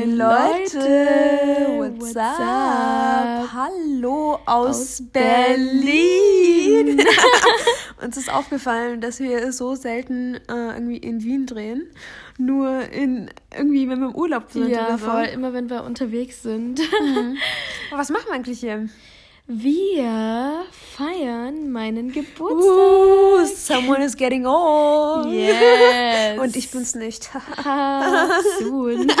Moin Leute, what's, what's up? Hallo aus, aus Berlin. Berlin. Uns ist aufgefallen, dass wir so selten äh, irgendwie in Wien drehen. Nur in irgendwie, wenn wir im Urlaub sind. Ja, so. voll, immer wenn wir unterwegs sind. Mhm. Was machen wir eigentlich hier? Wir feiern meinen Geburtstag. Uh, someone is getting old. Yes. Und ich bin's nicht. Soon.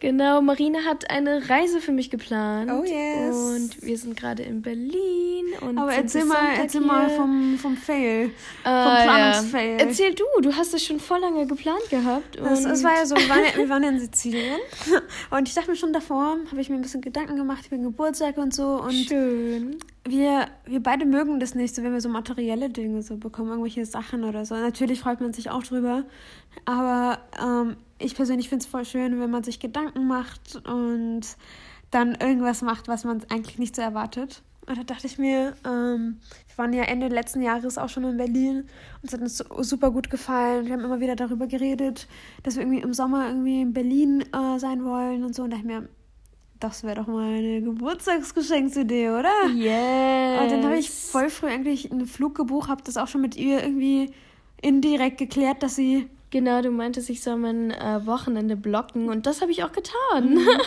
Genau, Marina hat eine Reise für mich geplant. Oh yes. Und wir sind gerade in Berlin. Und Aber erzähl mal, erzähl mal vom, vom Fail. Äh, vom Planungsfail. Ja. Erzähl du, du hast es schon voll lange geplant gehabt. Das, das war ja so, wir waren ja, wir waren ja in Sizilien. Und ich dachte mir schon davor, habe ich mir ein bisschen Gedanken gemacht über Geburtstag und so. Und Schön. Wir, wir beide mögen das nicht, so wenn wir so materielle Dinge so bekommen, irgendwelche Sachen oder so. Natürlich freut man sich auch drüber. Aber ähm, ich persönlich finde es voll schön, wenn man sich Gedanken macht und dann irgendwas macht, was man eigentlich nicht so erwartet. Und da dachte ich mir, ähm, wir waren ja Ende letzten Jahres auch schon in Berlin und es hat uns super gut gefallen. Wir haben immer wieder darüber geredet, dass wir irgendwie im Sommer irgendwie in Berlin äh, sein wollen und so. Und da dachte ich mir, das wäre doch mal eine Geburtstagsgeschenksidee, oder? Yes. Und dann habe ich voll früh eigentlich einen Flug gebucht, habe das auch schon mit ihr irgendwie indirekt geklärt, dass sie Genau, du meintest, ich soll mein äh, Wochenende blocken und das habe ich auch getan. Mhm.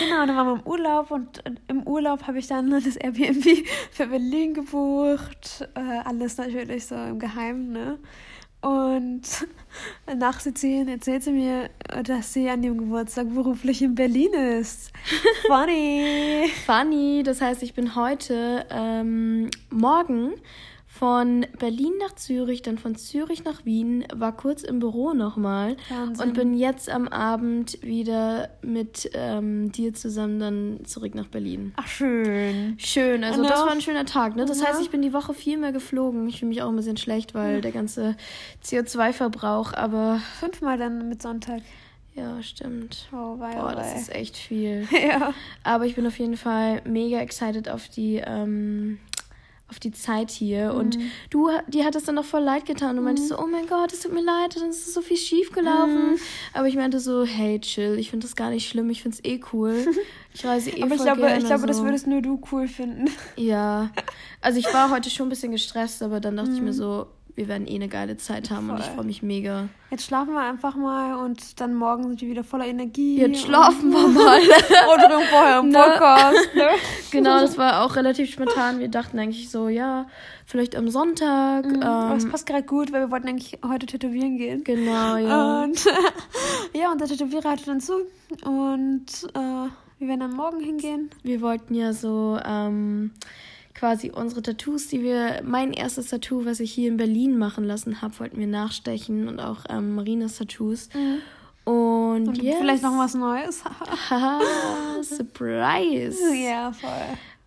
Genau, dann waren wir im Urlaub und im Urlaub habe ich dann das Airbnb für Berlin gebucht. Äh, alles natürlich so im Geheimen, ne? Und nach Sizilien erzählt sie mir, dass sie an dem Geburtstag beruflich in Berlin ist. Funny! Funny, das heißt, ich bin heute ähm, morgen von Berlin nach Zürich, dann von Zürich nach Wien, war kurz im Büro nochmal und bin jetzt am Abend wieder mit ähm, dir zusammen dann zurück nach Berlin. Ach, schön. Schön, also das war ein schöner Tag. Ne? Das ja. heißt, ich bin die Woche viel mehr geflogen. Ich fühle mich auch ein bisschen schlecht, weil ja. der ganze CO2-Verbrauch, aber... Fünfmal dann mit Sonntag. Ja, stimmt. Oh, wei, Boah, das ist echt viel. ja. Aber ich bin auf jeden Fall mega excited auf die ähm, auf die Zeit hier. Mhm. Und du, dir hat es dann noch voll leid getan. Du mhm. meintest so, oh mein Gott, es tut mir leid, dann ist so viel schief gelaufen. Mhm. Aber ich meinte so, hey, chill, ich finde das gar nicht schlimm, ich finde es eh cool. Ich reise eh Aber ich glaube, gerne, ich glaube, so. das würdest nur du cool finden. Ja. Also ich war heute schon ein bisschen gestresst, aber dann dachte ich mir mhm. so, wir werden eh eine geile Zeit haben Voll. und ich freue mich mega. Jetzt schlafen wir einfach mal und dann morgen sind wir wieder voller Energie. Jetzt schlafen wir mal. Oder vorher im? Podcast. Ne? Genau, das war auch relativ spontan. Wir dachten eigentlich so, ja, vielleicht am Sonntag. Mhm, ähm, aber es passt gerade gut, weil wir wollten eigentlich heute tätowieren gehen. Genau, ja. Und ja, und der Tätowierer hatte dann zu und äh, wir werden dann morgen hingehen. Wir wollten ja so ähm, quasi unsere Tattoos, die wir, mein erstes Tattoo, was ich hier in Berlin machen lassen habe, wollten wir nachstechen und auch ähm, Marinas Tattoos. Mhm. Und, und yes. vielleicht noch was Neues. Surprise! Ja, voll.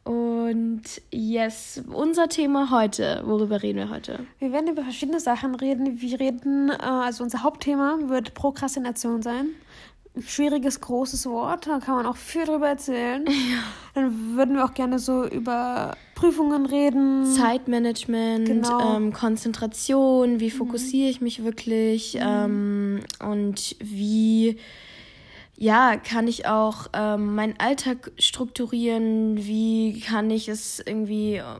Und yes, unser Thema heute, worüber reden wir heute? Wir werden über verschiedene Sachen reden. Wir reden, äh, also unser Hauptthema wird Prokrastination sein schwieriges, großes Wort. Da kann man auch viel drüber erzählen. Ja. Dann würden wir auch gerne so über Prüfungen reden. Zeitmanagement, genau. ähm, Konzentration, wie fokussiere ich mich wirklich mhm. ähm, und wie ja, kann ich auch ähm, meinen Alltag strukturieren? Wie kann ich es irgendwie ähm,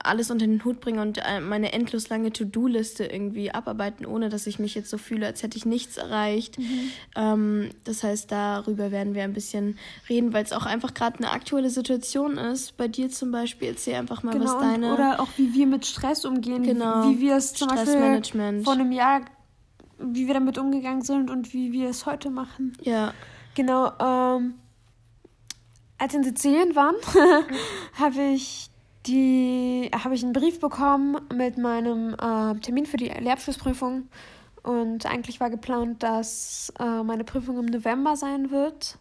alles unter den Hut bringen und äh, meine endlos lange To-Do-Liste irgendwie abarbeiten, ohne dass ich mich jetzt so fühle, als hätte ich nichts erreicht? Mhm. Ähm, das heißt, darüber werden wir ein bisschen reden, weil es auch einfach gerade eine aktuelle Situation ist. Bei dir zum Beispiel, erzähl einfach mal, genau, was deine. Oder auch wie wir mit Stress umgehen. Genau. Wie wir es zum Beispiel vor einem Jahr, wie wir damit umgegangen sind und wie wir es heute machen. Ja. Genau, ähm, als wir in Sizilien waren, habe ich die, habe ich einen Brief bekommen mit meinem äh, Termin für die Lehrabschlussprüfung. Und eigentlich war geplant, dass äh, meine Prüfung im November sein wird.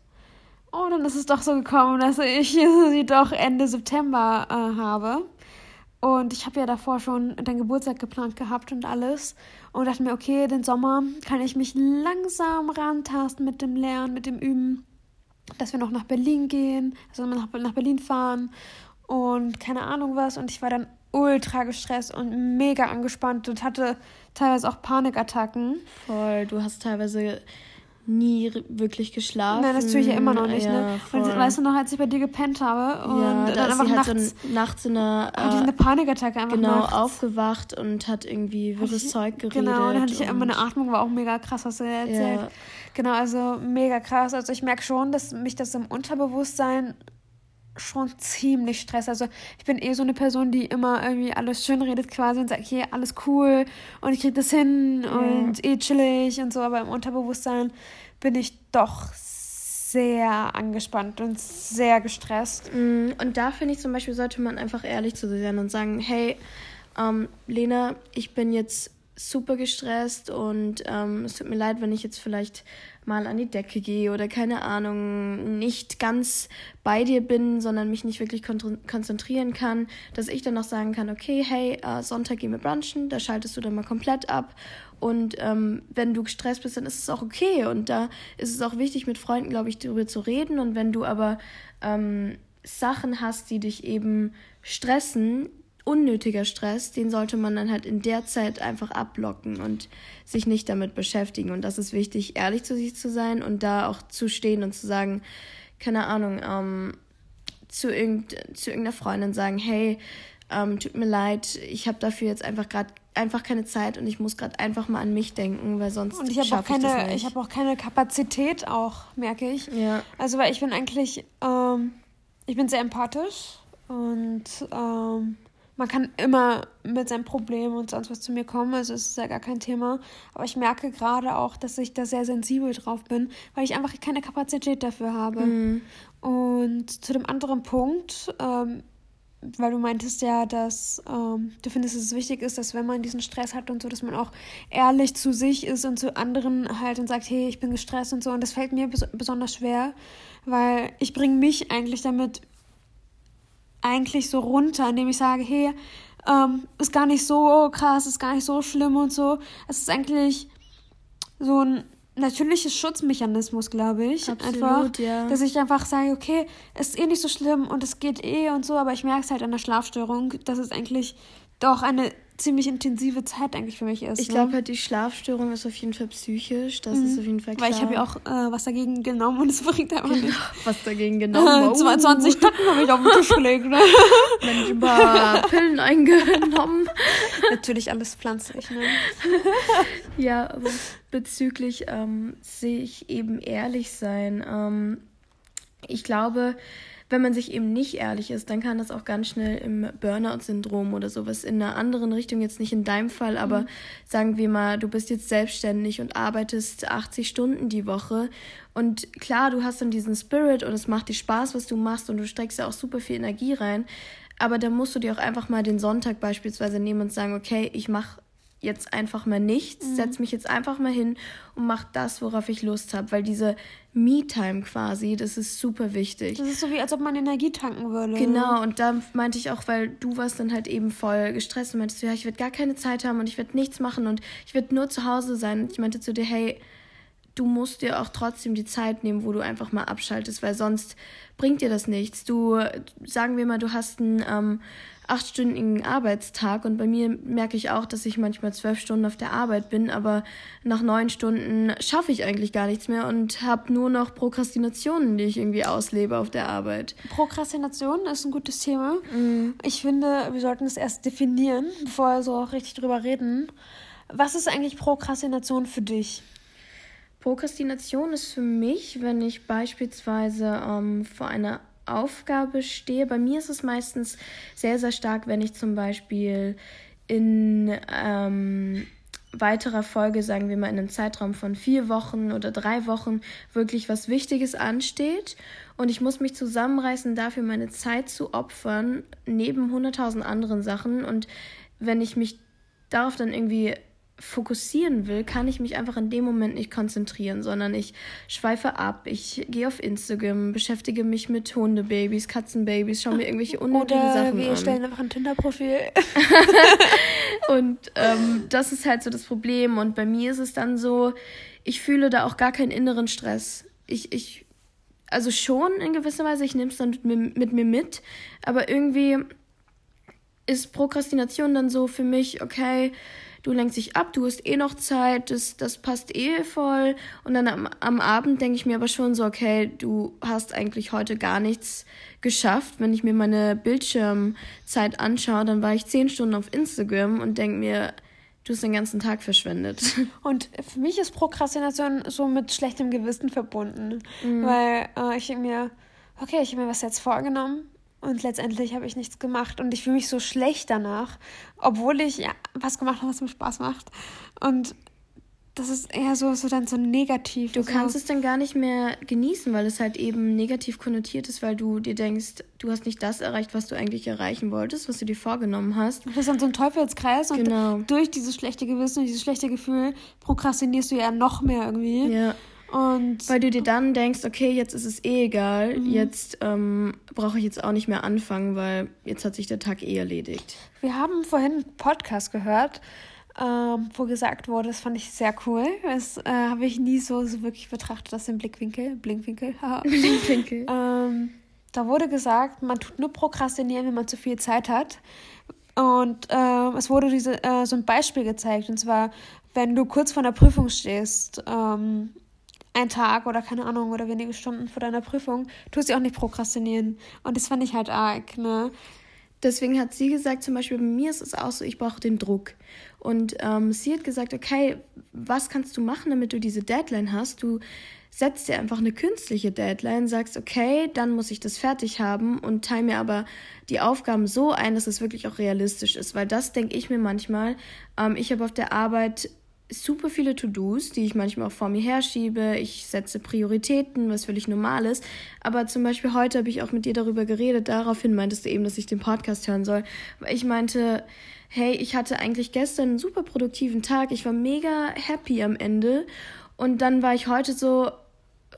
Und dann ist es doch so gekommen, dass ich sie doch Ende September äh, habe. Und ich habe ja davor schon deinen Geburtstag geplant gehabt und alles. Und dachte mir, okay, den Sommer kann ich mich langsam rantasten mit dem Lernen, mit dem Üben. Dass wir noch nach Berlin gehen, also nach, nach Berlin fahren und keine Ahnung was. Und ich war dann ultra gestresst und mega angespannt und hatte teilweise auch Panikattacken. Voll, du hast teilweise nie wirklich geschlafen. Nein, das tue ich ja immer noch nicht, ne? ja, ne? Voll. Und weißt du noch, als ich bei dir gepennt habe und ja, da dann einfach nachts, halt so nachts in einer äh, eine Panikattacke einfach Genau, nachts. aufgewacht und hat irgendwie wirres ich, Zeug geredet. Genau, und dann hatte ich meine Atmung war auch mega krass, was du erzählt. Ja. Genau, also mega krass. Also ich merke schon, dass mich das im Unterbewusstsein schon ziemlich Stress. Also ich bin eh so eine Person, die immer irgendwie alles schön redet quasi und sagt, okay, alles cool und ich krieg das hin ja. und eh chillig und so, aber im Unterbewusstsein bin ich doch sehr angespannt und sehr gestresst. Mm, und da finde ich zum Beispiel, sollte man einfach ehrlich zu sich sein und sagen, hey, ähm, Lena, ich bin jetzt super gestresst und ähm, es tut mir leid, wenn ich jetzt vielleicht mal an die Decke gehe oder keine Ahnung, nicht ganz bei dir bin, sondern mich nicht wirklich konzentrieren kann, dass ich dann noch sagen kann, okay, hey, äh, Sonntag gehen wir brunchen, da schaltest du dann mal komplett ab. Und ähm, wenn du gestresst bist, dann ist es auch okay. Und da ist es auch wichtig, mit Freunden, glaube ich, darüber zu reden. Und wenn du aber ähm, Sachen hast, die dich eben stressen, unnötiger Stress, den sollte man dann halt in der Zeit einfach abblocken und sich nicht damit beschäftigen. Und das ist wichtig, ehrlich zu sich zu sein und da auch zu stehen und zu sagen, keine Ahnung, ähm, zu, irgend, zu irgendeiner Freundin sagen, hey, ähm, tut mir leid, ich habe dafür jetzt einfach gerade einfach keine Zeit und ich muss gerade einfach mal an mich denken, weil sonst und ich habe auch keine, ich, ich habe auch keine Kapazität auch, merke ich. Ja. Also weil ich bin eigentlich, ähm, ich bin sehr empathisch und ähm, man kann immer mit seinem Problem und sonst was zu mir kommen, also es ist ja gar kein Thema. Aber ich merke gerade auch, dass ich da sehr sensibel drauf bin, weil ich einfach keine Kapazität dafür habe. Mhm. Und zu dem anderen Punkt, ähm, weil du meintest ja, dass ähm, du findest, dass es wichtig ist, dass wenn man diesen Stress hat und so, dass man auch ehrlich zu sich ist und zu anderen halt und sagt, hey, ich bin gestresst und so. Und das fällt mir bes besonders schwer, weil ich bringe mich eigentlich damit eigentlich so runter, indem ich sage, hey, ähm, ist gar nicht so krass, ist gar nicht so schlimm und so. Es ist eigentlich so ein natürliches Schutzmechanismus, glaube ich. Absolut, einfach, ja. Dass ich einfach sage, okay, es ist eh nicht so schlimm und es geht eh und so, aber ich merke es halt an der Schlafstörung, dass es eigentlich doch eine ziemlich intensive Zeit eigentlich für mich ist. Ich ne? glaube halt, die Schlafstörung ist auf jeden Fall psychisch. Das mhm. ist auf jeden Fall klar. Weil ich habe ja auch äh, was dagegen genommen und es bringt einfach genau, nicht. Was dagegen genommen? Wow. 22 Stunden habe ich auf den Tisch gelegt. Ne? Mensch, ein paar Pillen eingenommen. Natürlich alles pflanzlich. Ne? ja, aber bezüglich ähm, sehe ich eben ehrlich sein. Ähm, ich glaube, wenn man sich eben nicht ehrlich ist, dann kann das auch ganz schnell im Burnout-Syndrom oder sowas in einer anderen Richtung, jetzt nicht in deinem Fall, aber mhm. sagen wir mal, du bist jetzt selbstständig und arbeitest 80 Stunden die Woche und klar, du hast dann diesen Spirit und es macht dir Spaß, was du machst und du streckst ja auch super viel Energie rein, aber dann musst du dir auch einfach mal den Sonntag beispielsweise nehmen und sagen, okay, ich mache jetzt einfach mal nichts, mhm. setze mich jetzt einfach mal hin und mache das, worauf ich Lust habe, weil diese Me-Time quasi, das ist super wichtig. Das ist so wie, als ob man Energie tanken würde. Genau, und da meinte ich auch, weil du warst dann halt eben voll gestresst und meintest, ja, ich werde gar keine Zeit haben und ich werde nichts machen und ich werde nur zu Hause sein. Und ich meinte zu dir, hey, du musst dir auch trotzdem die Zeit nehmen, wo du einfach mal abschaltest, weil sonst bringt dir das nichts. Du, sagen wir mal, du hast einen ähm, achtstündigen Arbeitstag und bei mir merke ich auch, dass ich manchmal zwölf Stunden auf der Arbeit bin, aber nach neun Stunden schaffe ich eigentlich gar nichts mehr und habe nur noch Prokrastinationen, die ich irgendwie auslebe auf der Arbeit. Prokrastination ist ein gutes Thema. Mhm. Ich finde, wir sollten es erst definieren, bevor wir so auch richtig drüber reden. Was ist eigentlich Prokrastination für dich? Prokrastination ist für mich, wenn ich beispielsweise ähm, vor einer Aufgabe stehe. Bei mir ist es meistens sehr, sehr stark, wenn ich zum Beispiel in ähm, weiterer Folge, sagen wir mal in einem Zeitraum von vier Wochen oder drei Wochen, wirklich was Wichtiges ansteht. Und ich muss mich zusammenreißen, dafür meine Zeit zu opfern, neben hunderttausend anderen Sachen. Und wenn ich mich darauf dann irgendwie fokussieren will, kann ich mich einfach in dem Moment nicht konzentrieren, sondern ich schweife ab, ich gehe auf Instagram, beschäftige mich mit Hundebabys, Katzenbabys, schaue mir irgendwelche unnötigen Oder Sachen wir an. stellen einfach ein Tinder-Profil. und ähm, das ist halt so das Problem. Und bei mir ist es dann so, ich fühle da auch gar keinen inneren Stress. Ich, ich, also schon in gewisser Weise, ich nehme es dann mit, mit mir mit, aber irgendwie ist Prokrastination dann so für mich, okay, du lenkst dich ab, du hast eh noch Zeit, das, das passt eh voll. Und dann am, am Abend denke ich mir aber schon so, okay, du hast eigentlich heute gar nichts geschafft. Wenn ich mir meine Bildschirmzeit anschaue, dann war ich zehn Stunden auf Instagram und denke mir, du hast den ganzen Tag verschwendet. Und für mich ist Prokrastination so mit schlechtem Gewissen verbunden, mhm. weil äh, ich mir, okay, ich habe mir was jetzt vorgenommen und letztendlich habe ich nichts gemacht und ich fühle mich so schlecht danach, obwohl ich ja, was gemacht habe, was mir Spaß macht. Und das ist eher so, so dann so negativ. Du kannst es dann gar nicht mehr genießen, weil es halt eben negativ konnotiert ist, weil du dir denkst, du hast nicht das erreicht, was du eigentlich erreichen wolltest, was du dir vorgenommen hast. Das ist dann so ein Teufelskreis und genau. durch dieses schlechte Gewissen und dieses schlechte Gefühl prokrastinierst du ja noch mehr irgendwie. Ja. Und weil du dir dann denkst, okay, jetzt ist es eh egal, mhm. jetzt ähm, brauche ich jetzt auch nicht mehr anfangen, weil jetzt hat sich der Tag eh erledigt. Wir haben vorhin einen Podcast gehört ähm, wo gesagt wurde, das fand ich sehr cool. Das äh, habe ich nie so, so wirklich betrachtet aus dem Blickwinkel. Blinkwinkel. Blinkwinkel. ähm, da wurde gesagt, man tut nur prokrastinieren, wenn man zu viel Zeit hat. Und äh, es wurde diese, äh, so ein Beispiel gezeigt. Und zwar, wenn du kurz vor einer Prüfung stehst, ähm, ein Tag oder keine Ahnung oder wenige Stunden vor deiner Prüfung, tust du auch nicht prokrastinieren. Und das fand ich halt arg, ne? Deswegen hat sie gesagt, zum Beispiel bei mir ist es auch so, ich brauche den Druck. Und ähm, sie hat gesagt, okay, was kannst du machen, damit du diese Deadline hast? Du setzt dir einfach eine künstliche Deadline, sagst, okay, dann muss ich das fertig haben und teile mir aber die Aufgaben so ein, dass es wirklich auch realistisch ist. Weil das denke ich mir manchmal. Ähm, ich habe auf der Arbeit super viele To-Dos, die ich manchmal auch vor mir herschiebe. Ich setze Prioritäten, was völlig normal ist. Aber zum Beispiel heute habe ich auch mit dir darüber geredet. Daraufhin meintest du eben, dass ich den Podcast hören soll. Weil ich meinte, hey, ich hatte eigentlich gestern einen super produktiven Tag. Ich war mega happy am Ende. Und dann war ich heute so,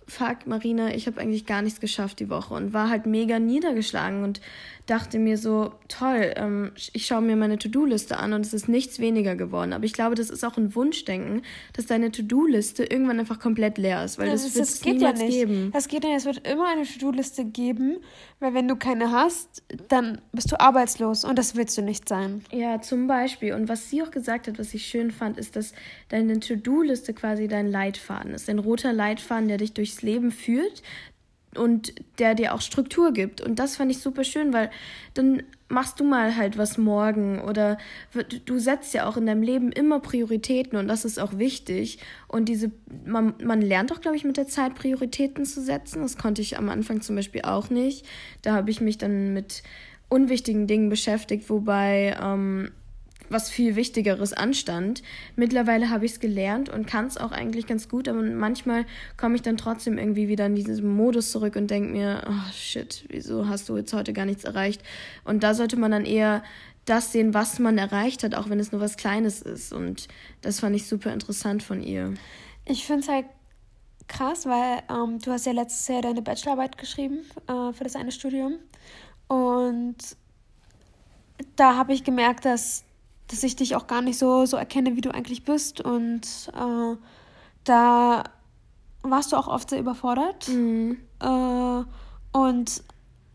fuck, Marina, ich habe eigentlich gar nichts geschafft die Woche und war halt mega niedergeschlagen und dachte mir so, toll, ähm, ich schaue mir meine To-Do-Liste an und es ist nichts weniger geworden. Aber ich glaube, das ist auch ein Wunschdenken, dass deine To-Do-Liste irgendwann einfach komplett leer ist, weil ja, das, das wird es niemals ja nicht. geben. Das geht ja nicht, es wird immer eine To-Do-Liste geben, weil wenn du keine hast, dann bist du arbeitslos und das willst du nicht sein. Ja, zum Beispiel. Und was sie auch gesagt hat, was ich schön fand, ist, dass deine To-Do-Liste quasi dein Leitfaden ist. Ein roter Leitfaden, der dich durchs Leben führt, und der dir auch Struktur gibt. Und das fand ich super schön, weil dann machst du mal halt was morgen oder du setzt ja auch in deinem Leben immer Prioritäten und das ist auch wichtig. Und diese, man, man lernt auch, glaube ich, mit der Zeit Prioritäten zu setzen. Das konnte ich am Anfang zum Beispiel auch nicht. Da habe ich mich dann mit unwichtigen Dingen beschäftigt, wobei ähm, was viel Wichtigeres anstand. Mittlerweile habe ich es gelernt und kann es auch eigentlich ganz gut, aber manchmal komme ich dann trotzdem irgendwie wieder in diesen Modus zurück und denke mir, oh shit, wieso hast du jetzt heute gar nichts erreicht? Und da sollte man dann eher das sehen, was man erreicht hat, auch wenn es nur was Kleines ist. Und das fand ich super interessant von ihr. Ich finde es halt krass, weil ähm, du hast ja letztes Jahr deine Bachelorarbeit geschrieben äh, für das eine Studium. Und da habe ich gemerkt, dass dass ich dich auch gar nicht so, so erkenne, wie du eigentlich bist. Und äh, da warst du auch oft sehr überfordert. Mhm. Äh, und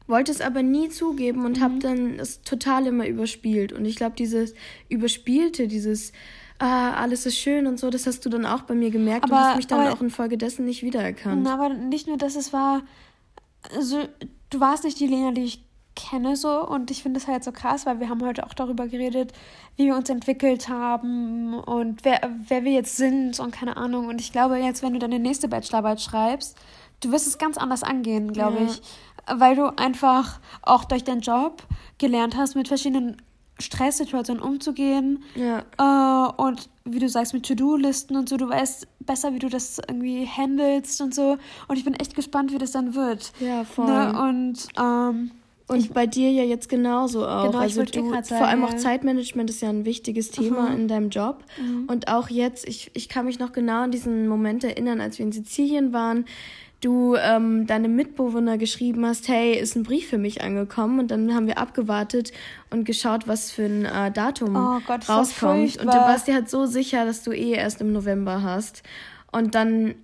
wollte es aber nie zugeben und mhm. habe dann es total immer überspielt. Und ich glaube, dieses Überspielte, dieses ah, alles ist schön und so, das hast du dann auch bei mir gemerkt aber, und hast mich dann aber, auch infolgedessen nicht wiedererkannt. Aber nicht nur, dass es war, also du warst nicht die Lena, die ich kenne so und ich finde es halt so krass, weil wir haben heute auch darüber geredet, wie wir uns entwickelt haben und wer, wer wir jetzt sind und keine Ahnung und ich glaube jetzt, wenn du deine nächste Bachelorarbeit schreibst, du wirst es ganz anders angehen, glaube ja. ich, weil du einfach auch durch deinen Job gelernt hast, mit verschiedenen Stresssituationen umzugehen ja. Äh, und wie du sagst, mit To-Do-Listen und so, du weißt besser, wie du das irgendwie handelst und so und ich bin echt gespannt, wie das dann wird. Ja, voll. Ne? Und ähm, und ich, bei dir ja jetzt genauso auch. Genau, also du, sagen, vor allem auch Zeitmanagement ist ja ein wichtiges Thema mhm. in deinem Job. Mhm. Und auch jetzt, ich, ich kann mich noch genau an diesen Moment erinnern, als wir in Sizilien waren, du ähm, deine Mitbewohner geschrieben hast, hey, ist ein Brief für mich angekommen. Und dann haben wir abgewartet und geschaut, was für ein äh, Datum oh Gott, rauskommt. Und du warst dir halt so sicher, dass du eh erst im November hast. Und dann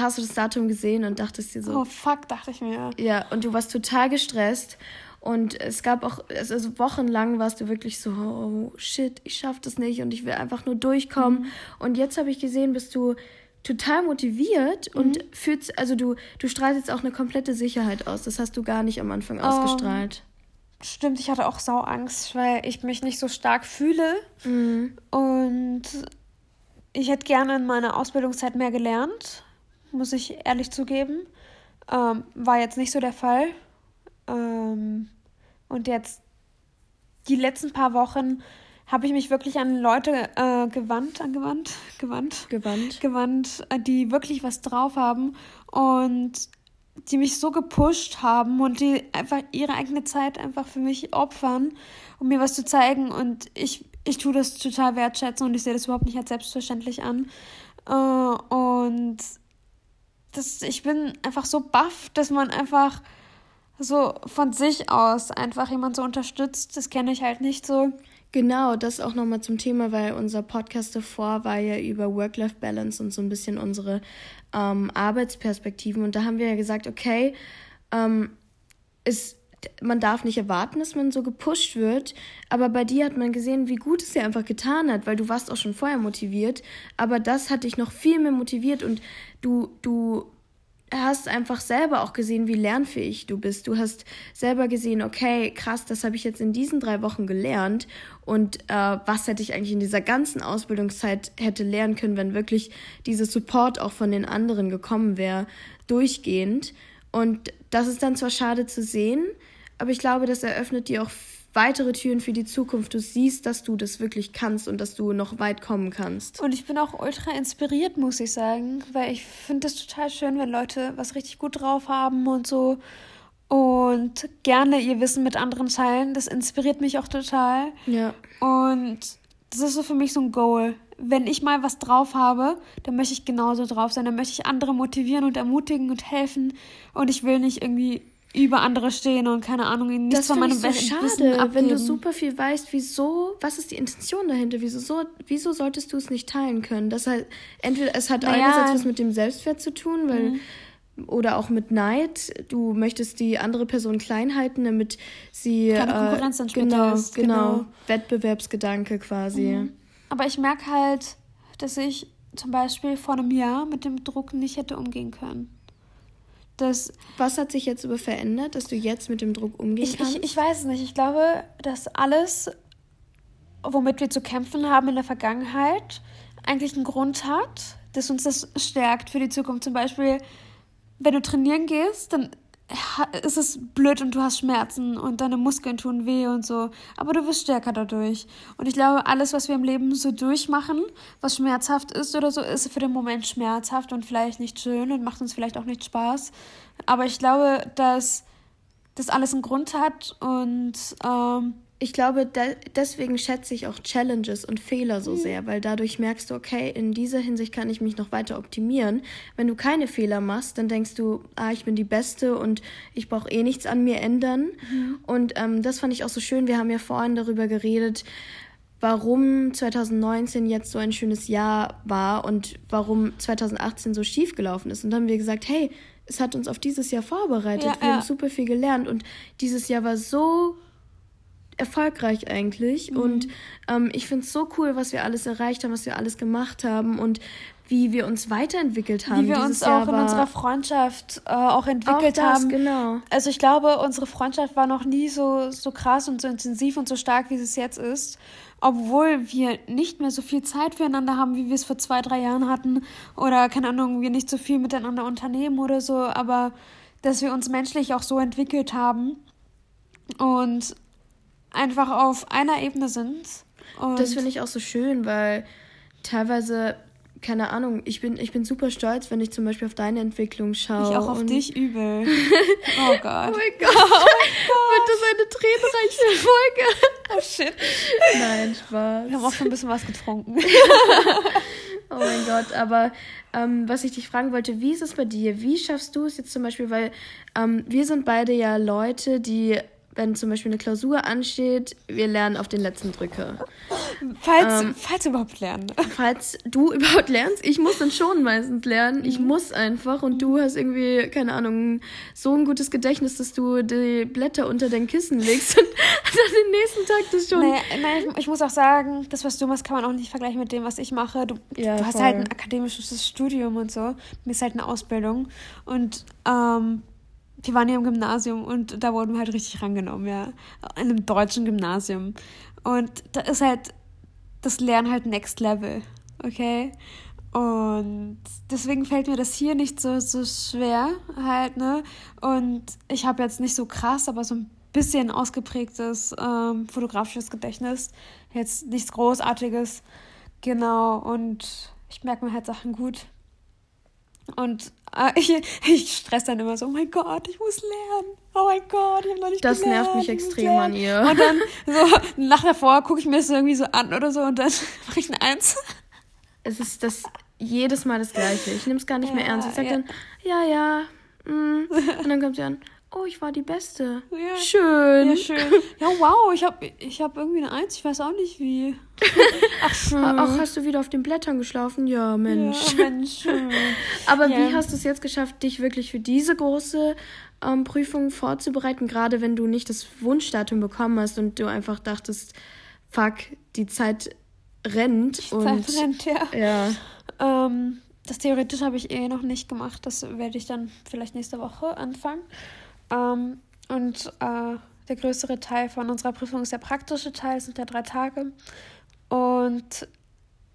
hast du das Datum gesehen und dachtest dir so. Oh fuck, dachte ich mir. Ja, und du warst total gestresst. Und es gab auch, also wochenlang warst du wirklich so, oh shit, ich schaff das nicht und ich will einfach nur durchkommen. Mhm. Und jetzt habe ich gesehen, bist du total motiviert mhm. und fühlst, also du, du strahlst jetzt auch eine komplette Sicherheit aus. Das hast du gar nicht am Anfang oh. ausgestrahlt. Stimmt, ich hatte auch sau Angst, weil ich mich nicht so stark fühle. Mhm. Und ich hätte gerne in meiner Ausbildungszeit mehr gelernt, muss ich ehrlich zugeben. Ähm, war jetzt nicht so der Fall. Ähm, und jetzt die letzten paar Wochen habe ich mich wirklich an Leute äh, gewandt, angewandt, gewandt, gewandt, gewandt, äh, die wirklich was drauf haben und die mich so gepusht haben und die einfach ihre eigene Zeit einfach für mich opfern, um mir was zu zeigen. Und ich, ich tue das total wertschätzen und ich sehe das überhaupt nicht als selbstverständlich an. Äh, und das, ich bin einfach so baff, dass man einfach so von sich aus einfach jemand so unterstützt. Das kenne ich halt nicht so. Genau, das auch nochmal zum Thema, weil unser Podcast davor war ja über Work-Life-Balance und so ein bisschen unsere ähm, Arbeitsperspektiven. Und da haben wir ja gesagt, okay, ähm, ist, man darf nicht erwarten, dass man so gepusht wird. Aber bei dir hat man gesehen, wie gut es dir einfach getan hat, weil du warst auch schon vorher motiviert. Aber das hat dich noch viel mehr motiviert und du, du hast einfach selber auch gesehen, wie lernfähig du bist. Du hast selber gesehen, okay, krass, das habe ich jetzt in diesen drei Wochen gelernt. Und äh, was hätte ich eigentlich in dieser ganzen Ausbildungszeit hätte lernen können, wenn wirklich dieser Support auch von den anderen gekommen wäre, durchgehend. Und das ist dann zwar schade zu sehen, aber ich glaube, das eröffnet dir auch weitere Türen für die Zukunft. Du siehst, dass du das wirklich kannst und dass du noch weit kommen kannst. Und ich bin auch ultra inspiriert, muss ich sagen, weil ich finde es total schön, wenn Leute was richtig gut drauf haben und so und gerne ihr Wissen mit anderen teilen. Das inspiriert mich auch total. Ja. Und das ist so für mich so ein Goal. Wenn ich mal was drauf habe, dann möchte ich genauso drauf sein. Dann möchte ich andere motivieren und ermutigen und helfen. Und ich will nicht irgendwie über andere stehen und keine Ahnung, ihnen nichts von meinem so schade, abgeben. wenn du super viel weißt, wieso, was ist die Intention dahinter? Wieso, so, wieso solltest du es nicht teilen können? Das halt, entweder es hat naja. einerseits was mit dem Selbstwert zu tun, weil mhm. oder auch mit Neid. Du möchtest die andere Person klein halten, damit sie keine äh, Konkurrenz dann später genau, ist. Genau, genau, Wettbewerbsgedanke quasi. Mhm. Aber ich merke halt, dass ich zum Beispiel vor einem Jahr mit dem Druck nicht hätte umgehen können. Das, Was hat sich jetzt über verändert, dass du jetzt mit dem Druck umgehen ich, kannst? Ich, ich weiß es nicht. Ich glaube, dass alles, womit wir zu kämpfen haben in der Vergangenheit, eigentlich einen Grund hat, dass uns das stärkt für die Zukunft. Zum Beispiel, wenn du trainieren gehst, dann ist es blöd und du hast Schmerzen und deine Muskeln tun weh und so. Aber du wirst stärker dadurch. Und ich glaube, alles, was wir im Leben so durchmachen, was schmerzhaft ist oder so, ist für den Moment schmerzhaft und vielleicht nicht schön und macht uns vielleicht auch nicht Spaß. Aber ich glaube, dass das alles einen Grund hat und ähm, ich glaube, de deswegen schätze ich auch Challenges und Fehler so mhm. sehr, weil dadurch merkst du, okay, in dieser Hinsicht kann ich mich noch weiter optimieren. Wenn du keine Fehler machst, dann denkst du, ah, ich bin die Beste und ich brauche eh nichts an mir ändern. Mhm. Und ähm, das fand ich auch so schön. Wir haben ja vorhin darüber geredet, warum 2019 jetzt so ein schönes Jahr war und warum 2018 so schief gelaufen ist. Und dann haben wir gesagt, hey, es hat uns auf dieses Jahr vorbereitet. Ja, wir ja. haben super viel gelernt und dieses Jahr war so erfolgreich eigentlich. Mhm. Und ähm, ich finde es so cool, was wir alles erreicht haben, was wir alles gemacht haben und wie wir uns weiterentwickelt haben. Wie wir uns auch in unserer Freundschaft äh, auch entwickelt auch das, haben. Genau. Also ich glaube, unsere Freundschaft war noch nie so, so krass und so intensiv und so stark, wie es jetzt ist. Obwohl wir nicht mehr so viel Zeit füreinander haben, wie wir es vor zwei, drei Jahren hatten. Oder keine Ahnung, wir nicht so viel miteinander unternehmen oder so. Aber dass wir uns menschlich auch so entwickelt haben. Und einfach auf einer Ebene sind. Das finde ich auch so schön, weil teilweise, keine Ahnung, ich bin, ich bin super stolz, wenn ich zum Beispiel auf deine Entwicklung schaue. Ich auch auf dich übel. oh Gott. Oh mein Gott. Oh mein Gott. Wird das eine tränenreiche Folge? Oh shit. Nein, Spaß. Wir haben auch schon ein bisschen was getrunken. oh mein Gott, aber ähm, was ich dich fragen wollte, wie ist es bei dir? Wie schaffst du es jetzt zum Beispiel, weil ähm, wir sind beide ja Leute, die wenn zum Beispiel eine Klausur ansteht, wir lernen auf den letzten Drücker. Falls, ähm, falls überhaupt lernen. Falls du überhaupt lernst, ich muss dann schon meistens lernen. Ich mhm. muss einfach und du hast irgendwie, keine Ahnung, so ein gutes Gedächtnis, dass du die Blätter unter dein Kissen legst und dann den nächsten Tag das schon. Naja, nein, ich, ich, muss auch sagen, das, was du machst, kann man auch nicht vergleichen mit dem, was ich mache. Du, ja, du hast halt ein akademisches Studium und so. Mir ist halt eine Ausbildung. Und ähm, wir waren ja im Gymnasium und da wurden wir halt richtig rangenommen, ja. In einem deutschen Gymnasium. Und da ist halt das Lernen halt Next Level, okay? Und deswegen fällt mir das hier nicht so, so schwer halt, ne? Und ich habe jetzt nicht so krass, aber so ein bisschen ausgeprägtes ähm, fotografisches Gedächtnis. Jetzt nichts Großartiges. Genau. Und ich merke mir halt Sachen gut. Und äh, ich, ich stress dann immer so, oh mein Gott, ich muss lernen. Oh mein Gott, ich habe noch nicht Das gelernt, nervt mich extrem an ihr. Und dann so nach davor gucke ich mir das irgendwie so an oder so und dann mache ich ein Eins. Es ist das jedes Mal das Gleiche. Ich nehme es gar nicht ja, mehr ernst. Ich sage ja. dann, ja, ja. Mm. Und dann kommt sie an, oh, ich war die Beste. Ja. Schön. Ja, schön. Ja, wow, ich habe ich hab irgendwie eine Eins, ich weiß auch nicht wie. Ach, schön. Ach, hast du wieder auf den Blättern geschlafen? Ja, Mensch. Ja, Mensch. Aber ja. wie hast du es jetzt geschafft, dich wirklich für diese große ähm, Prüfung vorzubereiten, gerade wenn du nicht das Wunschdatum bekommen hast und du einfach dachtest, fuck, die Zeit rennt. Die und, Zeit rennt, ja. Ja. Ähm, das theoretisch habe ich eh noch nicht gemacht. Das werde ich dann vielleicht nächste Woche anfangen. Ähm, und äh, der größere Teil von unserer Prüfung ist der praktische Teil, sind ja drei Tage. Und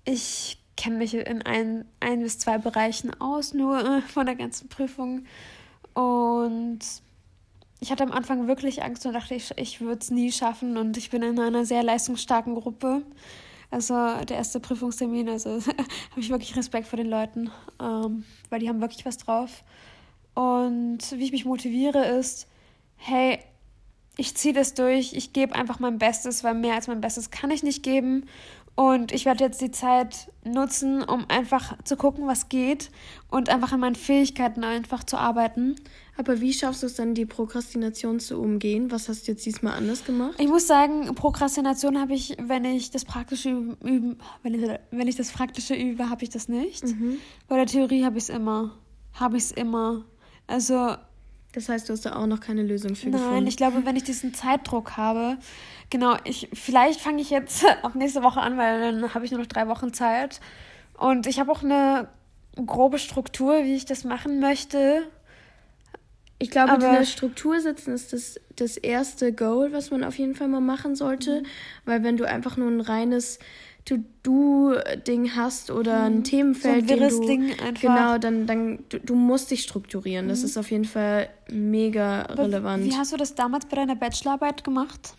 ich kenne mich in ein, ein bis zwei Bereichen aus, nur äh, von der ganzen Prüfung. Und ich hatte am Anfang wirklich Angst und dachte, ich, ich würde es nie schaffen. Und ich bin in einer sehr leistungsstarken Gruppe. Also der erste Prüfungstermin, also habe ich wirklich Respekt vor den Leuten, ähm, weil die haben wirklich was drauf. Und wie ich mich motiviere ist, hey, ich ziehe das durch, ich gebe einfach mein Bestes, weil mehr als mein Bestes kann ich nicht geben. Und ich werde jetzt die Zeit nutzen, um einfach zu gucken, was geht und einfach an meinen Fähigkeiten einfach zu arbeiten. Aber wie schaffst du es dann, die Prokrastination zu umgehen? Was hast du jetzt diesmal anders gemacht? Ich muss sagen, Prokrastination habe ich, wenn ich das praktische üben, wenn ich, wenn ich das praktische übe, habe ich das nicht. Mhm. Bei der Theorie habe ich es immer. Habe ich es immer. Also. Das heißt, du hast da auch noch keine Lösung für nein, gefunden. Nein, ich glaube, wenn ich diesen Zeitdruck habe, genau, ich, vielleicht fange ich jetzt ab nächste Woche an, weil dann habe ich nur noch drei Wochen Zeit. Und ich habe auch eine grobe Struktur, wie ich das machen möchte. Ich glaube, Aber eine Struktur setzen ist das, das erste Goal, was man auf jeden Fall mal machen sollte. Mhm. Weil wenn du einfach nur ein reines To-Do-Ding hast oder ein mhm. Themenfeld, so ein wirres du, Ding einfach. Genau, dann, dann du, du musst dich strukturieren. Mhm. Das ist auf jeden Fall mega Aber relevant. Wie hast du das damals bei deiner Bachelorarbeit gemacht?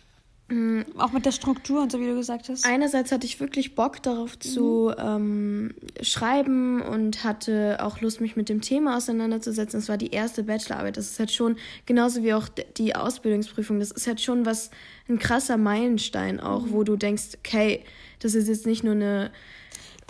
Mhm. Auch mit der Struktur und so, wie du gesagt hast. Einerseits hatte ich wirklich Bock darauf mhm. zu ähm, schreiben und hatte auch Lust, mich mit dem Thema auseinanderzusetzen. Das war die erste Bachelorarbeit. Das ist halt schon, genauso wie auch die Ausbildungsprüfung, das ist halt schon was, ein krasser Meilenstein auch, mhm. wo du denkst, okay, das ist jetzt nicht nur eine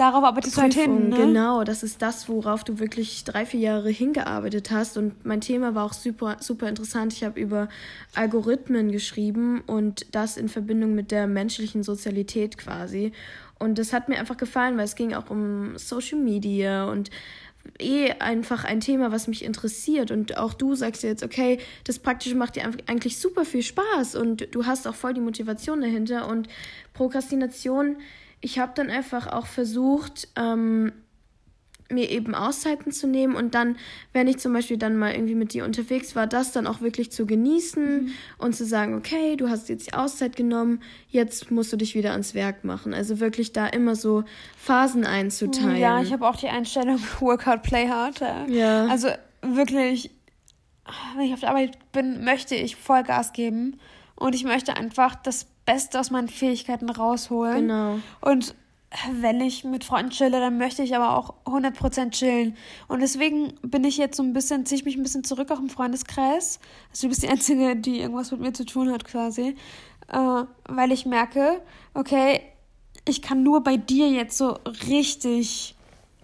Darauf arbeitest du halt hin, ne? Genau, das ist das, worauf du wirklich drei, vier Jahre hingearbeitet hast. Und mein Thema war auch super, super interessant. Ich habe über Algorithmen geschrieben und das in Verbindung mit der menschlichen Sozialität quasi. Und das hat mir einfach gefallen, weil es ging auch um Social Media und eh einfach ein Thema, was mich interessiert. Und auch du sagst jetzt, okay, das Praktische macht dir eigentlich super viel Spaß und du hast auch voll die Motivation dahinter. Und Prokrastination ich habe dann einfach auch versucht, ähm, mir eben Auszeiten zu nehmen und dann, wenn ich zum Beispiel dann mal irgendwie mit dir unterwegs war, das dann auch wirklich zu genießen mhm. und zu sagen, okay, du hast jetzt die Auszeit genommen, jetzt musst du dich wieder ans Werk machen. Also wirklich da immer so Phasen einzuteilen. Ja, ich habe auch die Einstellung Workout, Play Hard. Ja. Also wirklich, wenn ich auf der Arbeit bin, möchte ich Vollgas geben und ich möchte einfach das Beste aus meinen Fähigkeiten rausholen. Genau. Und wenn ich mit Freunden chille, dann möchte ich aber auch 100% chillen. Und deswegen bin ich jetzt so ein bisschen, ziehe ich mich ein bisschen zurück auch im Freundeskreis. Also du bist die Einzige, die irgendwas mit mir zu tun hat quasi. Äh, weil ich merke, okay, ich kann nur bei dir jetzt so richtig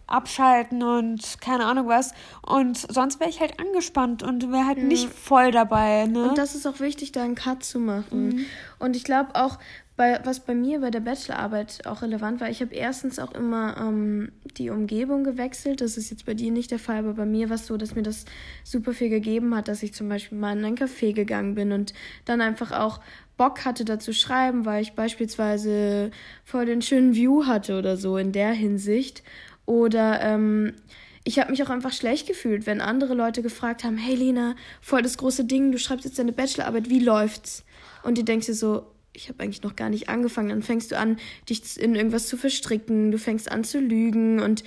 abschalten und keine Ahnung was. Und sonst wäre ich halt angespannt und wäre halt ja. nicht voll dabei. Ne? Und das ist auch wichtig, da einen Cut zu machen. Mhm. Und ich glaube auch, bei, was bei mir bei der Bachelorarbeit auch relevant war, ich habe erstens auch immer ähm, die Umgebung gewechselt. Das ist jetzt bei dir nicht der Fall, aber bei mir war es so, dass mir das super viel gegeben hat, dass ich zum Beispiel mal in ein Café gegangen bin und dann einfach auch Bock hatte, da zu schreiben, weil ich beispielsweise voll den schönen View hatte oder so in der Hinsicht. Oder ähm, ich habe mich auch einfach schlecht gefühlt, wenn andere Leute gefragt haben, hey Lena, voll das große Ding, du schreibst jetzt deine Bachelorarbeit, wie läuft's? Und du denkst dir so, ich habe eigentlich noch gar nicht angefangen. Dann fängst du an, dich in irgendwas zu verstricken, du fängst an zu lügen und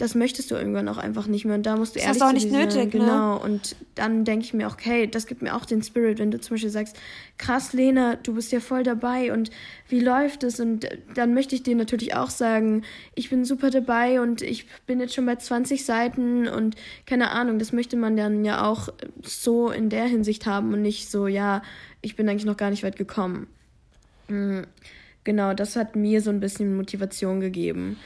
das möchtest du irgendwann auch einfach nicht mehr. Und da musst du das ehrlich auch nicht nötig, sein. Genau. Ne? Und dann denke ich mir auch, okay, das gibt mir auch den Spirit, wenn du zum Beispiel sagst, krass, Lena, du bist ja voll dabei und wie läuft es? Und dann möchte ich dir natürlich auch sagen, ich bin super dabei und ich bin jetzt schon bei 20 Seiten und keine Ahnung, das möchte man dann ja auch so in der Hinsicht haben und nicht so, ja, ich bin eigentlich noch gar nicht weit gekommen. Mhm. Genau, das hat mir so ein bisschen Motivation gegeben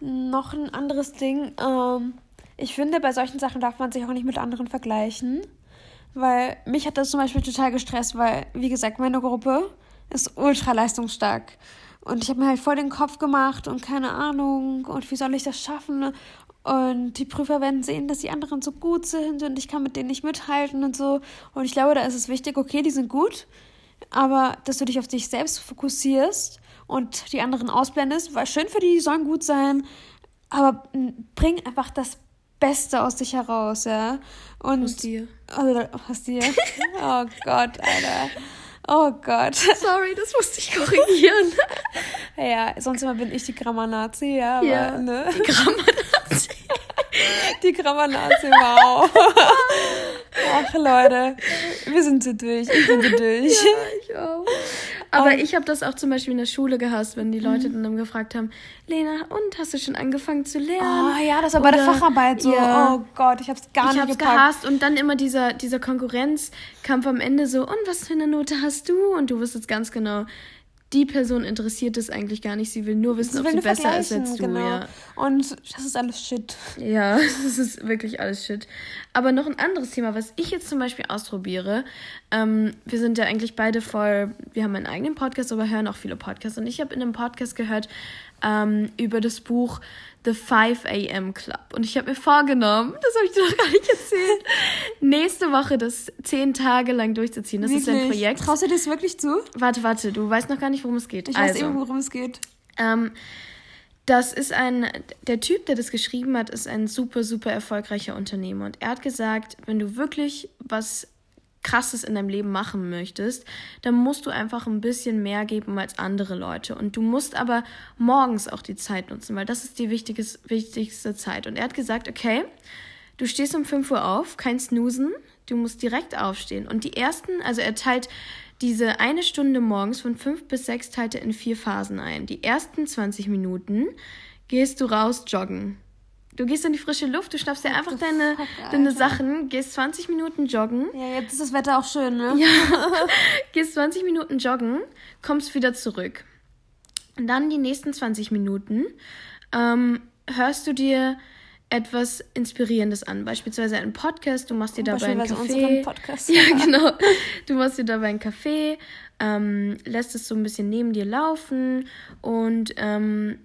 noch ein anderes Ding. Ähm, ich finde, bei solchen Sachen darf man sich auch nicht mit anderen vergleichen. Weil mich hat das zum Beispiel total gestresst, weil, wie gesagt, meine Gruppe ist ultra leistungsstark. Und ich habe mir halt voll den Kopf gemacht und keine Ahnung und wie soll ich das schaffen? Und die Prüfer werden sehen, dass die anderen so gut sind und ich kann mit denen nicht mithalten und so. Und ich glaube, da ist es wichtig, okay, die sind gut, aber dass du dich auf dich selbst fokussierst und die anderen ausblendest, weil schön für die, die sollen gut sein, aber bring einfach das Beste aus dich heraus, ja. Und aus dir. Also, aus dir. oh Gott, Alter. Oh Gott. Sorry, das musste ich korrigieren. ja, sonst immer bin ich die Grammar-Nazi, ja. Aber, ja, ne? Die Grammar-Nazi. die Grammar-Nazi, wow. Ach, Leute. Wir sind so durch. Ich bin so durch. Ja, ich auch. Aber um, ich habe das auch zum Beispiel in der Schule gehasst, wenn die Leute mhm. dann gefragt haben, Lena, und hast du schon angefangen zu lernen? Oh ja, das war Oder, bei der Facharbeit so. Ja. Oh Gott, ich habe es gar ich nicht gepackt. gehasst und dann immer dieser, dieser Konkurrenzkampf am Ende so, und was für eine Note hast du? Und du wusstest ganz genau, die Person interessiert es eigentlich gar nicht. Sie will nur wissen, sie ob sie besser ist als du. Genau. Ja. Und das ist alles Shit. Ja, das ist wirklich alles Shit. Aber noch ein anderes Thema, was ich jetzt zum Beispiel ausprobiere. Ähm, wir sind ja eigentlich beide voll, wir haben einen eigenen Podcast, aber hören auch viele Podcasts. Und ich habe in einem Podcast gehört ähm, über das Buch The 5 a.m. Club. Und ich habe mir vorgenommen, das habe ich dir noch gar nicht erzählt, nächste Woche das zehn Tage lang durchzuziehen. Das wirklich? ist ein Projekt. Traust du dir das wirklich zu? Warte, warte, du weißt noch gar nicht, worum es geht. Ich also, weiß eben, worum es geht. Ähm, das ist ein, der Typ, der das geschrieben hat, ist ein super, super erfolgreicher Unternehmer. Und er hat gesagt, wenn du wirklich was Krasses in deinem Leben machen möchtest, dann musst du einfach ein bisschen mehr geben als andere Leute. Und du musst aber morgens auch die Zeit nutzen, weil das ist die wichtigste Zeit. Und er hat gesagt, okay, du stehst um 5 Uhr auf, kein Snoosen, du musst direkt aufstehen. Und die ersten, also er teilt diese eine Stunde morgens von 5 bis 6 teilt er in vier Phasen ein. Die ersten 20 Minuten gehst du raus joggen. Du gehst in die frische Luft, du schnappst dir einfach deine, fuck, deine Sachen, gehst 20 Minuten joggen. Ja, jetzt ist das Wetter auch schön, ne? Ja. gehst 20 Minuten joggen, kommst wieder zurück. Und dann die nächsten 20 Minuten ähm, hörst du dir etwas Inspirierendes an. Beispielsweise einen Podcast, du machst dir dabei einen Kaffee. Podcast. Ja, genau. Du machst dir dabei einen Kaffee, ähm, lässt es so ein bisschen neben dir laufen und ähm,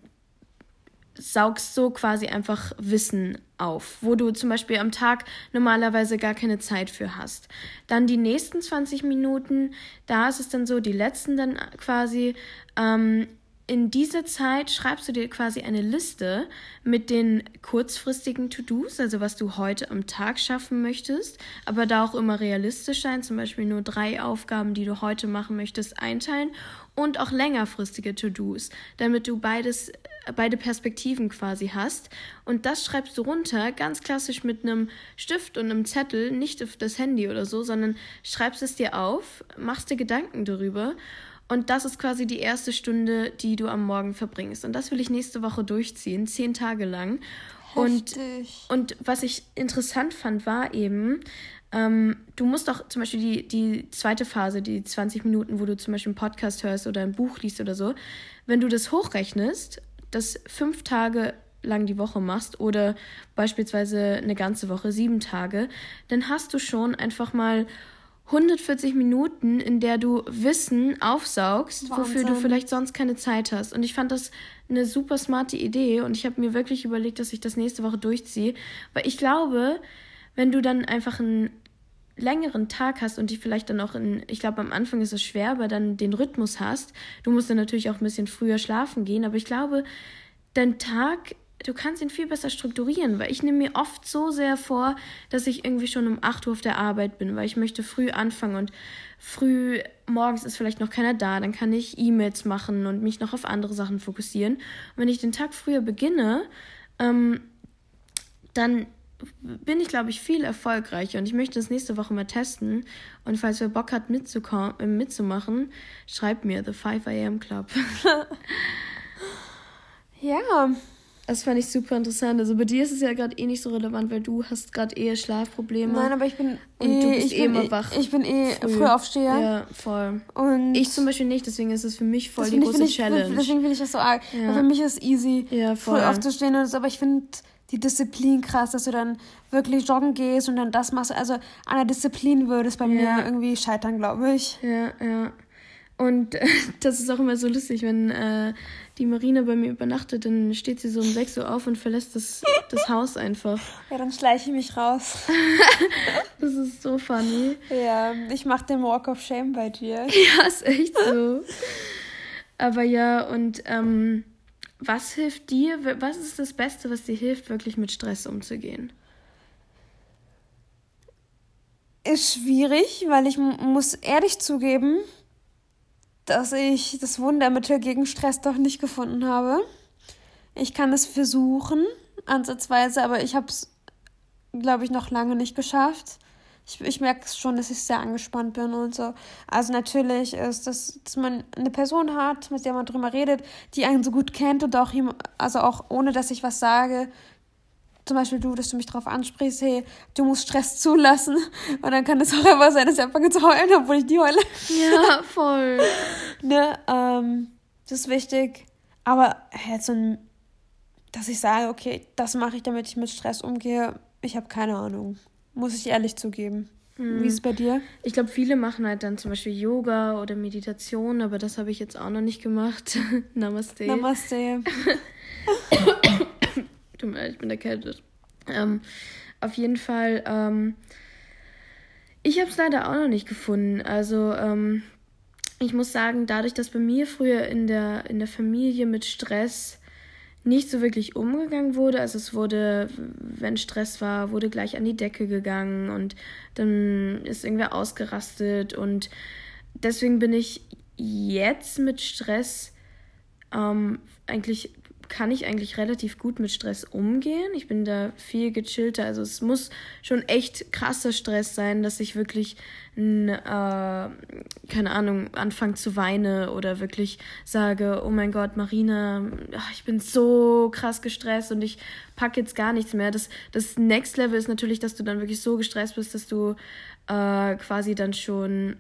saugst so quasi einfach Wissen auf, wo du zum Beispiel am Tag normalerweise gar keine Zeit für hast. Dann die nächsten 20 Minuten, da ist es dann so, die letzten dann quasi, ähm, in dieser Zeit schreibst du dir quasi eine Liste mit den kurzfristigen To-Dos, also was du heute am Tag schaffen möchtest, aber da auch immer realistisch sein, zum Beispiel nur drei Aufgaben, die du heute machen möchtest, einteilen und auch längerfristige To-Dos, damit du beides beide Perspektiven quasi hast. Und das schreibst du runter, ganz klassisch mit einem Stift und einem Zettel, nicht auf das Handy oder so, sondern schreibst es dir auf, machst dir Gedanken darüber. Und das ist quasi die erste Stunde, die du am Morgen verbringst. Und das will ich nächste Woche durchziehen, zehn Tage lang. Und, und was ich interessant fand, war eben, ähm, du musst auch zum Beispiel die, die zweite Phase, die 20 Minuten, wo du zum Beispiel einen Podcast hörst oder ein Buch liest oder so, wenn du das hochrechnest, das fünf Tage lang die Woche machst oder beispielsweise eine ganze Woche, sieben Tage, dann hast du schon einfach mal 140 Minuten, in der du Wissen aufsaugst, Wahnsinn. wofür du vielleicht sonst keine Zeit hast. Und ich fand das eine super smarte Idee und ich habe mir wirklich überlegt, dass ich das nächste Woche durchziehe, weil ich glaube, wenn du dann einfach einen längeren Tag hast und die vielleicht dann auch in, ich glaube am Anfang ist es schwer, aber dann den Rhythmus hast, du musst dann natürlich auch ein bisschen früher schlafen gehen, aber ich glaube, dein Tag du kannst ihn viel besser strukturieren, weil ich nehme mir oft so sehr vor, dass ich irgendwie schon um 8 Uhr auf der Arbeit bin, weil ich möchte früh anfangen und früh morgens ist vielleicht noch keiner da, dann kann ich E-Mails machen und mich noch auf andere Sachen fokussieren. Und wenn ich den Tag früher beginne, ähm, dann bin ich, glaube ich, viel erfolgreicher und ich möchte das nächste Woche mal testen. Und falls wer Bock hat äh, mitzumachen, schreibt mir The 5 AM Club. ja, das fand ich super interessant. Also bei dir ist es ja gerade eh nicht so relevant, weil du hast gerade eh Schlafprobleme. Nein, aber ich bin und eh, du bist ich eh immer eh, wach. Ich bin eh früh. Frühaufsteher. Ja, voll. Und ich zum Beispiel nicht, deswegen ist es für mich voll die große ich, Challenge. Deswegen finde ich das so arg. Ja. Für mich ist es easy, ja, früh aufzustehen. Und so, aber ich finde die Disziplin krass, dass du dann wirklich joggen gehst und dann das machst. Also an der Disziplin würde es bei ja. mir irgendwie scheitern, glaube ich. Ja, ja. Und äh, das ist auch immer so lustig, wenn äh, die Marina bei mir übernachtet, dann steht sie so um 6 Uhr auf und verlässt das, das Haus einfach. Ja, dann schleiche ich mich raus. das ist so funny. Ja, ich mache den Walk of Shame bei dir. Ja, ist echt so. Aber ja, und ähm, was hilft dir, was ist das Beste, was dir hilft, wirklich mit Stress umzugehen? Ist schwierig, weil ich muss ehrlich zugeben, dass ich das Wundermittel gegen Stress doch nicht gefunden habe. Ich kann es versuchen, ansatzweise, aber ich habe es, glaube ich, noch lange nicht geschafft. Ich, ich merke schon, dass ich sehr angespannt bin und so. Also natürlich ist das, dass man eine Person hat, mit der man drüber redet, die einen so gut kennt und auch ihm, also auch ohne dass ich was sage, zum Beispiel du, dass du mich darauf ansprichst, hey, du musst Stress zulassen. Und dann kann es auch einfach sein, dass ich anfange zu heulen, obwohl ich die heule. Ja, voll. ne, ähm, das ist wichtig. Aber jetzt so ein, dass ich sage, okay, das mache ich, damit ich mit Stress umgehe, ich habe keine Ahnung. Muss ich ehrlich zugeben. Hm. Wie ist es bei dir? Ich glaube, viele machen halt dann zum Beispiel Yoga oder Meditation, aber das habe ich jetzt auch noch nicht gemacht. Namaste. Namaste. Tut mir leid, ich bin erkältet. Ähm, auf jeden Fall, ähm, ich habe es leider auch noch nicht gefunden. Also, ähm, ich muss sagen, dadurch, dass bei mir früher in der, in der Familie mit Stress nicht so wirklich umgegangen wurde. Also es wurde, wenn Stress war, wurde gleich an die Decke gegangen und dann ist irgendwer ausgerastet. Und deswegen bin ich jetzt mit Stress ähm, eigentlich kann ich eigentlich relativ gut mit Stress umgehen. Ich bin da viel gechillter. Also es muss schon echt krasser Stress sein, dass ich wirklich, n, äh, keine Ahnung, anfange zu weinen oder wirklich sage, oh mein Gott, Marina, ich bin so krass gestresst und ich packe jetzt gar nichts mehr. Das, das Next Level ist natürlich, dass du dann wirklich so gestresst bist, dass du äh, quasi dann schon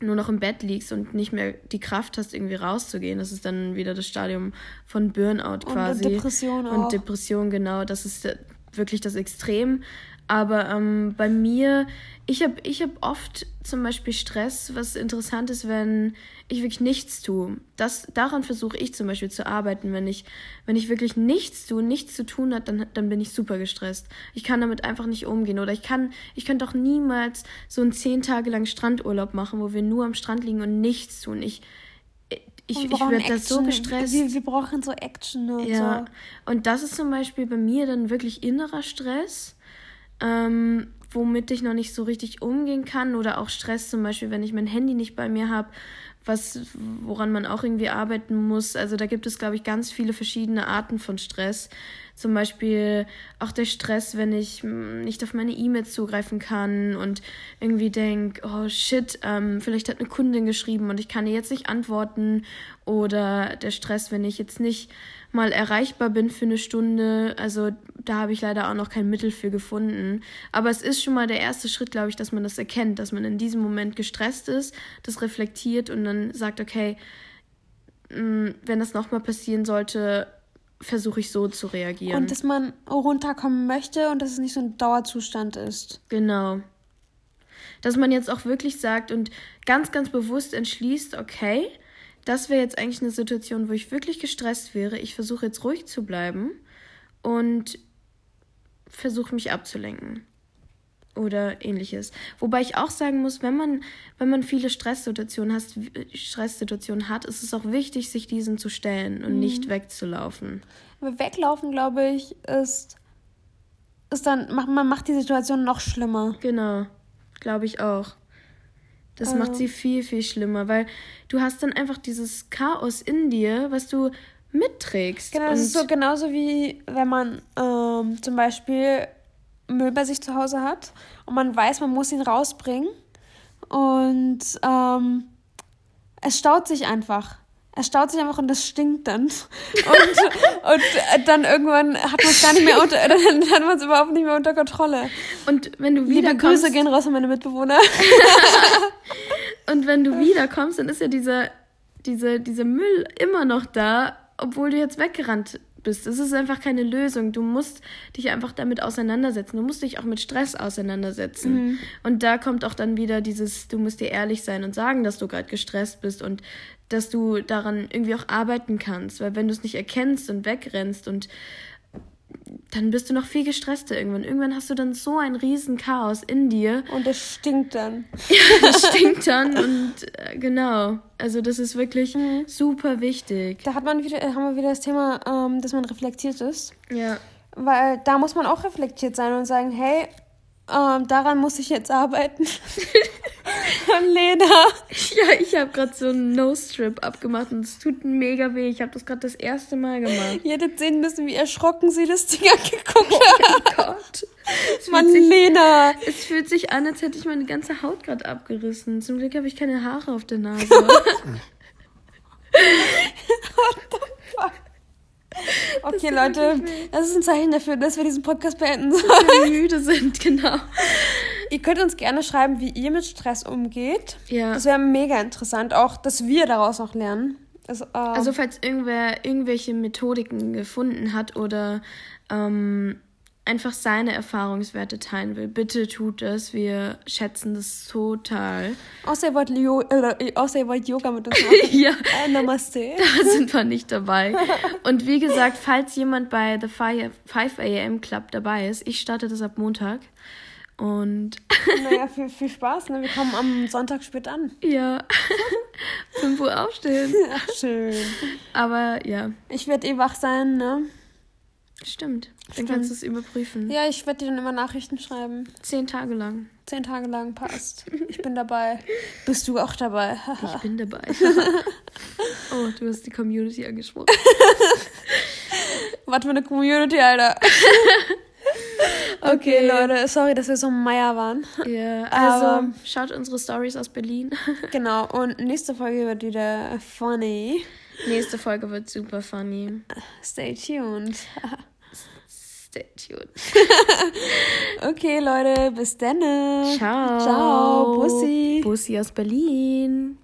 nur noch im Bett liegst und nicht mehr die Kraft hast, irgendwie rauszugehen. Das ist dann wieder das Stadium von Burnout quasi. Und Depression auch. Und Depression, genau. Das ist wirklich das Extrem. Aber ähm, bei mir, ich habe ich hab oft zum Beispiel Stress, was interessant ist, wenn ich wirklich nichts tue. Das, daran versuche ich zum Beispiel zu arbeiten. Wenn ich, wenn ich wirklich nichts tue, nichts zu tun hat, dann, dann bin ich super gestresst. Ich kann damit einfach nicht umgehen. Oder ich kann, ich könnte doch niemals so einen zehn Tage lang Strandurlaub machen, wo wir nur am Strand liegen und nichts tun. Ich, ich, ich werde da so gestresst. Wir, wir brauchen so Action und ja. so. Und das ist zum Beispiel bei mir dann wirklich innerer Stress ähm, womit ich noch nicht so richtig umgehen kann oder auch Stress zum Beispiel, wenn ich mein Handy nicht bei mir habe, was woran man auch irgendwie arbeiten muss. Also da gibt es glaube ich ganz viele verschiedene Arten von Stress. Zum Beispiel auch der Stress, wenn ich hm, nicht auf meine E-Mails zugreifen kann und irgendwie denke, oh shit, ähm, vielleicht hat eine Kundin geschrieben und ich kann ihr jetzt nicht antworten. Oder der Stress, wenn ich jetzt nicht mal erreichbar bin für eine Stunde. Also da habe ich leider auch noch kein Mittel für gefunden. Aber es ist schon mal der erste Schritt, glaube ich, dass man das erkennt, dass man in diesem Moment gestresst ist, das reflektiert und dann sagt, okay, mm, wenn das nochmal passieren sollte, versuche ich so zu reagieren. Und dass man runterkommen möchte und dass es nicht so ein Dauerzustand ist. Genau. Dass man jetzt auch wirklich sagt und ganz, ganz bewusst entschließt, okay, das wäre jetzt eigentlich eine Situation, wo ich wirklich gestresst wäre. Ich versuche jetzt ruhig zu bleiben und versuche mich abzulenken oder ähnliches. Wobei ich auch sagen muss, wenn man, wenn man viele Stresssituationen, hast, Stresssituationen hat, ist es auch wichtig, sich diesen zu stellen und mhm. nicht wegzulaufen. Aber weglaufen, glaube ich, ist, ist dann, man macht die Situation noch schlimmer. Genau, glaube ich auch. Das also. macht sie viel, viel schlimmer, weil du hast dann einfach dieses Chaos in dir, was du mitträgst. Genau, das ist so genauso wie wenn man ähm, zum Beispiel Müll bei sich zu Hause hat und man weiß, man muss ihn rausbringen und ähm, es staut sich einfach. Es staut sich einfach und das stinkt dann. Und, und dann irgendwann hat man es gar nicht mehr unter, dann hat man es überhaupt nicht mehr unter Kontrolle. Und wenn du wieder Liebe Grüße gehen raus an meine Mitbewohner. und wenn du wiederkommst, dann ist ja dieser, dieser, dieser Müll immer noch da, obwohl du jetzt weggerannt bist. Es ist einfach keine Lösung. Du musst dich einfach damit auseinandersetzen. Du musst dich auch mit Stress auseinandersetzen. Mhm. Und da kommt auch dann wieder dieses, du musst dir ehrlich sein und sagen, dass du gerade gestresst bist und dass du daran irgendwie auch arbeiten kannst. Weil wenn du es nicht erkennst und wegrennst und dann bist du noch viel gestresster irgendwann. Irgendwann hast du dann so ein riesen Chaos in dir. Und es stinkt dann. ja, das stinkt dann und äh, genau. Also das ist wirklich mhm. super wichtig. Da hat man wieder, haben wir wieder das Thema, ähm, dass man reflektiert ist. Ja. Weil da muss man auch reflektiert sein und sagen, hey, ähm, daran muss ich jetzt arbeiten. Lena. Ja, ich habe gerade so einen No-Strip abgemacht und es tut mega weh. Ich habe das gerade das erste Mal gemacht. Ihr hättet sehen müssen, wie erschrocken sie das Ding angeguckt hat. Oh mein Gott. Mann, sich, Lena. Es fühlt sich an, als hätte ich meine ganze Haut gerade abgerissen. Zum Glück habe ich keine Haare auf der Nase. What the fuck? Okay, Leute, das ist ein Zeichen dafür, dass wir diesen Podcast beenden sollen. Dass wir müde sind, genau. Ihr könnt uns gerne schreiben, wie ihr mit Stress umgeht. Ja. Das wäre mega interessant, auch, dass wir daraus noch lernen. Also, äh, also falls irgendwer irgendwelche Methodiken gefunden hat oder ähm, einfach seine Erfahrungswerte teilen will, bitte tut es. Wir schätzen das total. Außer ihr wollt, jo äh, außer ihr wollt Yoga mit uns machen. ja. Äh, namaste. Da sind wir nicht dabei. Und wie gesagt, falls jemand bei The 5 AM Club dabei ist, ich starte das ab Montag. Und. naja, viel, viel Spaß, ne? Wir kommen am Sonntag spät an. Ja. 5 Uhr aufstehen. Ach, schön. Aber ja. Ich werde eh wach sein, ne? Stimmt. Dann kannst du es überprüfen. Ja, ich werde dir dann immer Nachrichten schreiben. Zehn Tage lang. Zehn Tage lang passt. Ich bin dabei. Bist du auch dabei? ich bin dabei. oh, du hast die Community angesprochen. Was für eine Community, Alter. Okay, Leute, sorry, dass wir so Meier waren. Ja, also Aber, schaut unsere Stories aus Berlin. genau, und nächste Folge wird wieder funny. Nächste Folge wird super funny. Stay tuned. Stay tuned. okay, Leute, bis dann. Ciao. Ciao. Bussi. Bussi aus Berlin.